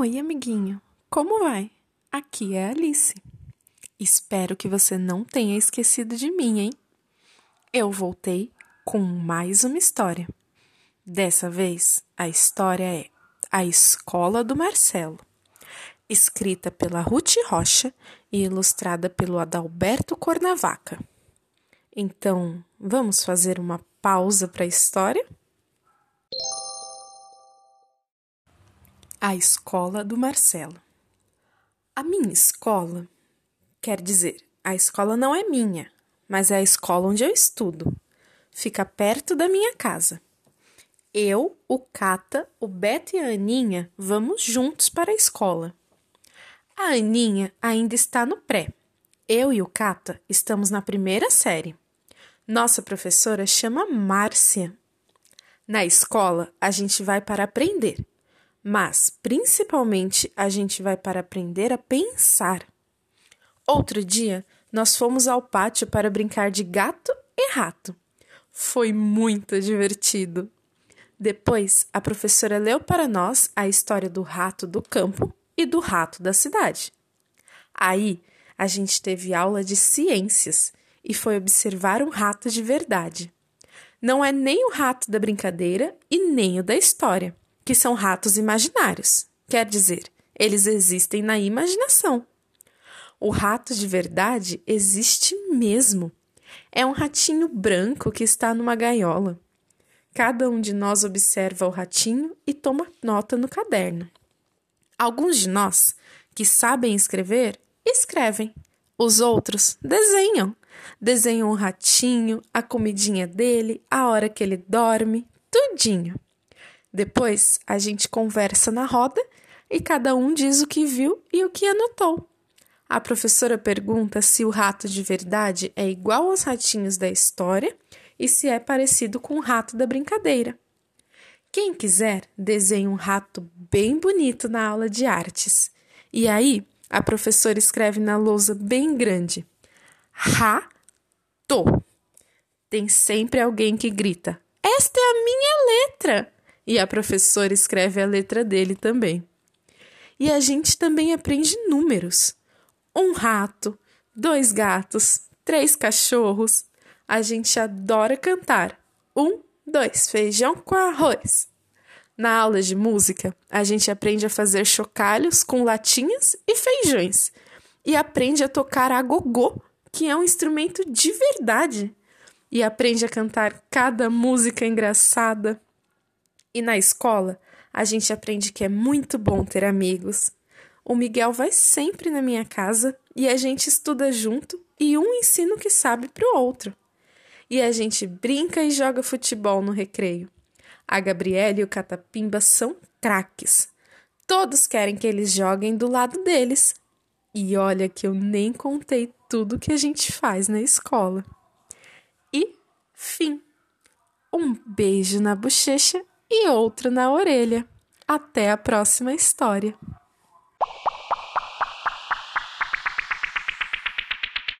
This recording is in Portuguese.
Oi, amiguinho. Como vai? Aqui é Alice. Espero que você não tenha esquecido de mim, hein? Eu voltei com mais uma história. Dessa vez, a história é A Escola do Marcelo, escrita pela Ruth Rocha e ilustrada pelo Adalberto Cornavaca. Então, vamos fazer uma pausa para a história? A escola do Marcelo. A minha escola, quer dizer, a escola não é minha, mas é a escola onde eu estudo. Fica perto da minha casa. Eu, o Cata, o Beto e a Aninha vamos juntos para a escola. A Aninha ainda está no pré. Eu e o Cata estamos na primeira série. Nossa professora chama Márcia. Na escola, a gente vai para aprender mas principalmente a gente vai para aprender a pensar. Outro dia, nós fomos ao pátio para brincar de gato e rato. Foi muito divertido. Depois, a professora leu para nós a história do rato do campo e do rato da cidade. Aí, a gente teve aula de ciências e foi observar um rato de verdade. Não é nem o rato da brincadeira e nem o da história que são ratos imaginários. Quer dizer, eles existem na imaginação. O rato de verdade existe mesmo. É um ratinho branco que está numa gaiola. Cada um de nós observa o ratinho e toma nota no caderno. Alguns de nós, que sabem escrever, escrevem. Os outros desenham. Desenham o ratinho, a comidinha dele, a hora que ele dorme, tudinho. Depois a gente conversa na roda e cada um diz o que viu e o que anotou. A professora pergunta se o rato de verdade é igual aos ratinhos da história e se é parecido com o rato da brincadeira. Quem quiser, desenhe um rato bem bonito na aula de artes. E aí, a professora escreve na lousa bem grande: Rato. Tem sempre alguém que grita: Esta é a minha letra! E a professora escreve a letra dele também. E a gente também aprende números: um rato, dois gatos, três cachorros. A gente adora cantar. Um, dois, feijão com arroz. Na aula de música, a gente aprende a fazer chocalhos com latinhas e feijões. E aprende a tocar a gogô, que é um instrumento de verdade. E aprende a cantar cada música engraçada. E na escola, a gente aprende que é muito bom ter amigos. O Miguel vai sempre na minha casa e a gente estuda junto e um ensina o que sabe para o outro. E a gente brinca e joga futebol no recreio. A Gabriela e o Catapimba são craques. Todos querem que eles joguem do lado deles. E olha que eu nem contei tudo que a gente faz na escola. E fim. Um beijo na bochecha e outra na orelha. Até a próxima história!